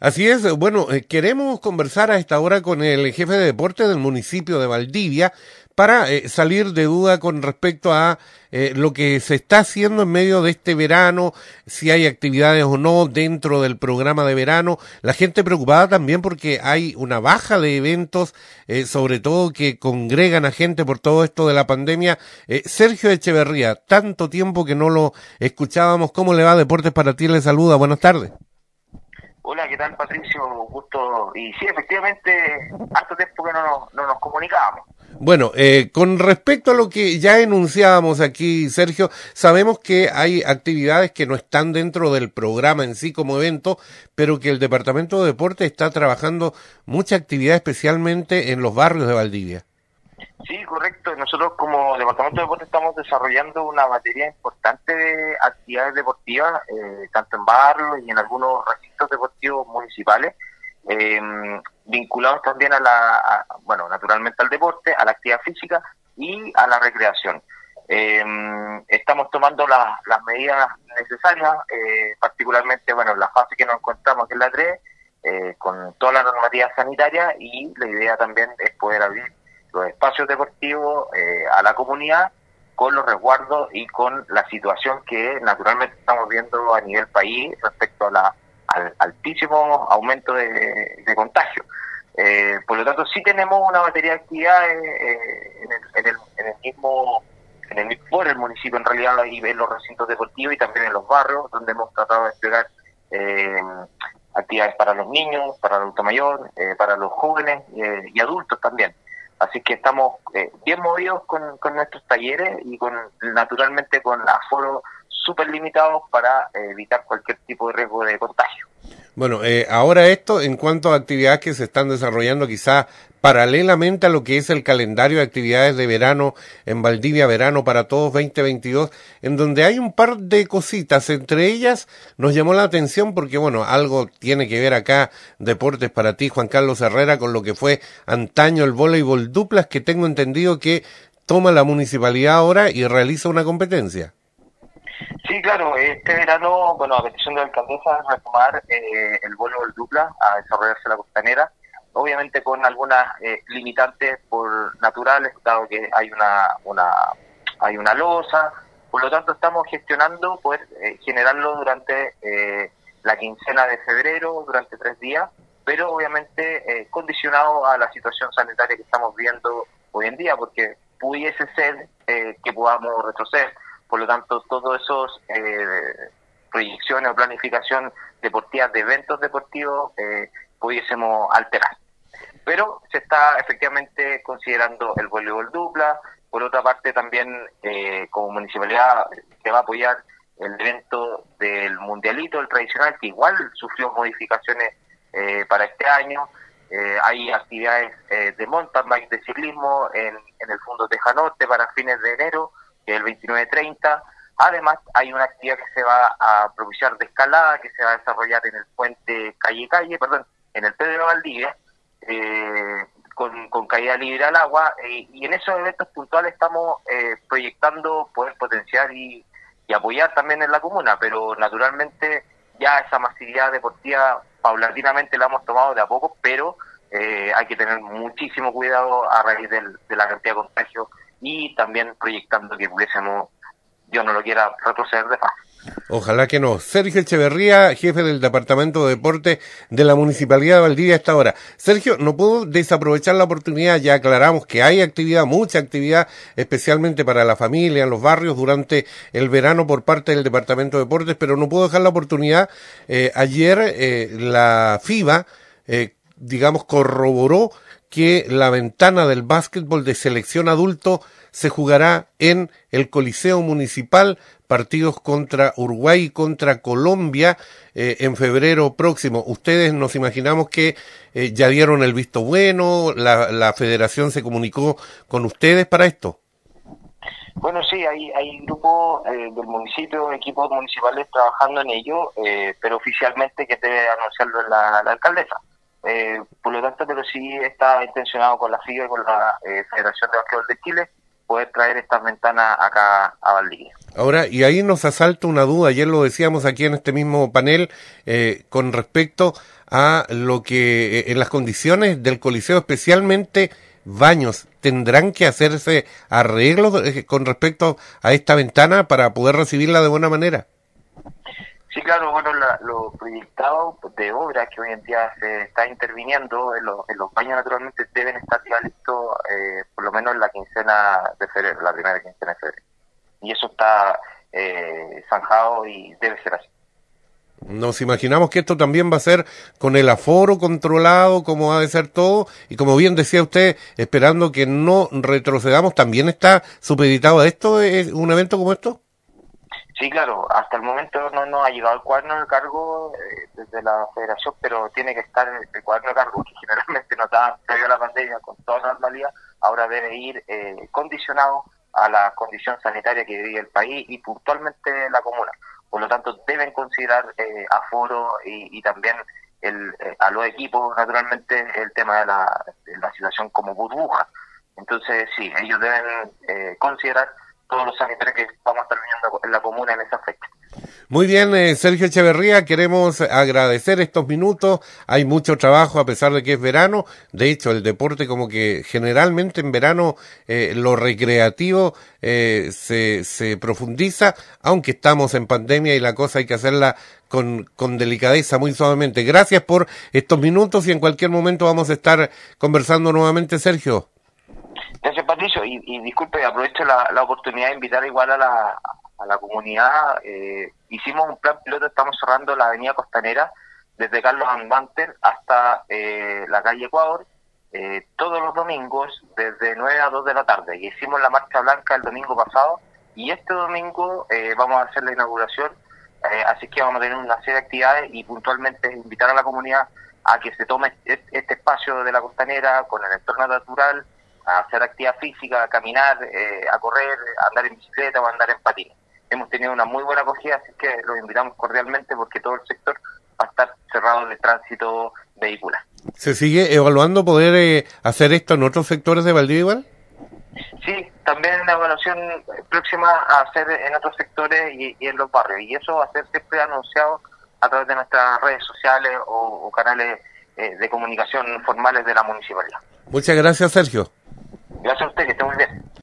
Así es, bueno, eh, queremos conversar a esta hora con el jefe de deporte del municipio de Valdivia para eh, salir de duda con respecto a eh, lo que se está haciendo en medio de este verano, si hay actividades o no dentro del programa de verano. La gente preocupada también porque hay una baja de eventos, sobre todo que congregan a gente por todo esto de la pandemia. Sergio Echeverría, tanto tiempo que no lo escuchábamos. ¿Cómo le va Deportes para ti? Le saluda. Buenas tardes. Hola, ¿qué tal Patricio? Gusto. Y sí, efectivamente, hace tiempo que no nos, no comunicábamos. Bueno, eh, con respecto a lo que ya enunciábamos aquí, Sergio, sabemos que hay actividades que no están dentro del programa en sí como evento, pero que el Departamento de Deporte está trabajando mucha actividad, especialmente en los barrios de Valdivia. Sí, correcto. Nosotros como Departamento de Deporte estamos desarrollando una batería importante de actividades deportivas, eh, tanto en barrios y en algunos recintos deportivos municipales, eh, vinculados también a la, bueno, naturalmente al deporte, a la actividad física y a la recreación. Eh, estamos tomando las medidas necesarias, particularmente, bueno, la fase que nos encontramos, que es la 3, con toda la normativa sanitaria y la idea también es poder abrir los espacios deportivos eh, a la comunidad con los resguardos y con la situación que naturalmente estamos viendo a nivel país respecto a la, al altísimo aumento de, contagio. Eh, por lo tanto, sí tenemos una batería de actividades eh, en, el, en, el, en, el, mismo, en el, por el municipio en realidad, y en los recintos deportivos y también en los barrios, donde hemos tratado de desplegar actividades para los niños, para el adulto mayor, para los jóvenes y adultos también. Así que estamos eh, bien movidos con, nuestros talleres y con naturalmente con aforos súper limitados para eh, evitar cualquier tipo de riesgo de contagio. Bueno, eh, ahora esto en cuanto a actividades que se están desarrollando quizá paralelamente a lo que es el calendario de actividades de verano en Valdivia, verano para todos 2022, en donde hay un par de cositas. Entre ellas nos llamó la atención porque, bueno, algo tiene que ver acá, deportes para ti, Juan Carlos Herrera, con lo que fue antaño el voleibol duplas, que tengo entendido que toma la municipalidad ahora y realiza una competencia. Sí, claro, este verano, bueno, a petición de la alcaldesa, retomar eh, el vuelo del dupla a desarrollarse la costanera, obviamente con algunas eh, limitantes por naturales, dado que hay una, una, hay una losa, por lo tanto estamos gestionando poder eh, generarlo durante eh, la quincena de febrero, durante tres días, pero obviamente condicionado a la situación sanitaria que estamos viendo hoy en día, porque pudiese ser que podamos retroceder por lo tanto, todos esos eh, proyecciones o planificación deportiva de eventos deportivos eh, pudiésemos alterar. Pero se está efectivamente considerando el voleibol dupla. Por otra parte, también eh, como municipalidad se va a apoyar el evento del mundialito, el tradicional, que igual sufrió modificaciones eh, para este año. hay actividades de mountain bike, de ciclismo en, en el Fondo Tejanote para fines de enero que es el 29-30. Además, hay una actividad que se va a propiciar de escalada, que se va a desarrollar en el puente calle-calle, perdón, en el Pedro Valdivia, eh, con, caída libre al agua, eh, y en esos eventos puntuales estamos eh, proyectando poder potenciar y, apoyar también en la comuna, pero naturalmente ya esa masividad deportiva paulatinamente la hemos tomado de a poco, pero hay que tener muchísimo cuidado a raíz de la cantidad de contagios y también proyectando que pudiésemos, Dios no lo quiera, retroceder de paz. Ojalá que no. Sergio Echeverría, jefe del Departamento de Deporte de la Municipalidad de Valdivia hasta ahora. Sergio, no puedo desaprovechar la oportunidad, ya aclaramos que hay actividad, mucha actividad, especialmente para la familia, en los barrios, durante el verano por parte del Departamento de Deportes, pero no puedo dejar la oportunidad. Eh, ayer eh, la FIBA, eh, digamos, corroboró que la ventana del básquetbol de selección adulto se jugará en el Coliseo Municipal, partidos contra Uruguay y contra Colombia eh, en febrero próximo. Ustedes nos imaginamos que eh, ya dieron el visto bueno, la, la federación se comunicó con ustedes para esto. Bueno, sí, hay, hay grupos eh, del municipio, equipos municipales trabajando en ello, pero oficialmente que debe anunciarlo la alcaldesa. Eh, por lo tanto, pero sí está intencionado con la FIA y con la eh, Federación de Básquetbol de Chile poder traer estas ventanas acá a Valdivia. Ahora, y ahí nos asalta una duda, ayer lo decíamos aquí en este mismo panel, eh, con respecto a lo que eh, en las condiciones del Coliseo, especialmente baños, tendrán que hacerse arreglos eh, con respecto a esta ventana para poder recibirla de buena manera. Sí, claro, bueno, lo proyectado de obra que hoy en día se está interviniendo en, los baños naturalmente deben estar ya listos eh, por lo menos en la quincena de febrero, la primera quincena de febrero. Y eso está eh, zanjado y debe ser así. Nos imaginamos que esto también va a ser con el aforo controlado, como ha de ser todo, y como bien decía usted, esperando que no retrocedamos, ¿también está supeditado a esto, eh, un evento como esto? Sí, claro, hasta el momento no nos ha llegado el cuaderno de cargo eh, desde la federación, pero tiene que estar el cuaderno de cargo, que generalmente no estaba previo a la pandemia con toda normalidad, ahora debe ir eh, condicionado a la condición sanitaria que vive el país y puntualmente la comuna. Por lo tanto, deben considerar eh, aforo y, también el, eh, a los equipos, naturalmente, el tema de la, de la situación como burbuja. Entonces, sí, ellos deben considerar todos los sanitarios que vamos a estar en la comuna en esa fecha. Muy bien, eh, Sergio Echeverría, queremos agradecer estos minutos. Hay mucho trabajo a pesar de que es verano. De hecho, el deporte como que generalmente en verano eh, lo recreativo eh, se, se profundiza, aunque estamos en pandemia y la cosa hay que hacerla con, con delicadeza, muy suavemente. Gracias por estos minutos y en cualquier momento vamos a estar conversando nuevamente, Sergio. Gracias, Patricio. Y, y disculpe, aprovecho la, la, oportunidad de invitar igual a la, a la comunidad. Eh, hicimos un plan piloto, estamos cerrando la avenida Costanera desde Carlos Andanter hasta eh, la calle Ecuador, eh, todos los domingos desde 9 a 2 de la tarde. Y hicimos la marcha blanca el domingo pasado y este domingo eh, vamos a hacer la inauguración. Eh, así que vamos a tener una serie de actividades y puntualmente invitar a la comunidad a que se tome este, espacio de la costanera con el entorno natural, a hacer actividad física, a caminar, eh, a correr, a andar en bicicleta o a andar en patines. Hemos tenido una muy buena acogida, así que los invitamos cordialmente porque todo el sector va a estar cerrado de tránsito vehicular. ¿Se sigue evaluando poder eh, hacer esto en otros sectores de Valdivia igual? Sí, también una evaluación próxima a hacer en otros sectores y, en los barrios. Y eso va a ser siempre anunciado a través de nuestras redes sociales o, canales eh, de comunicación formales de la municipalidad. Muchas gracias, Sergio. Gracias a usted, que esté muy bien.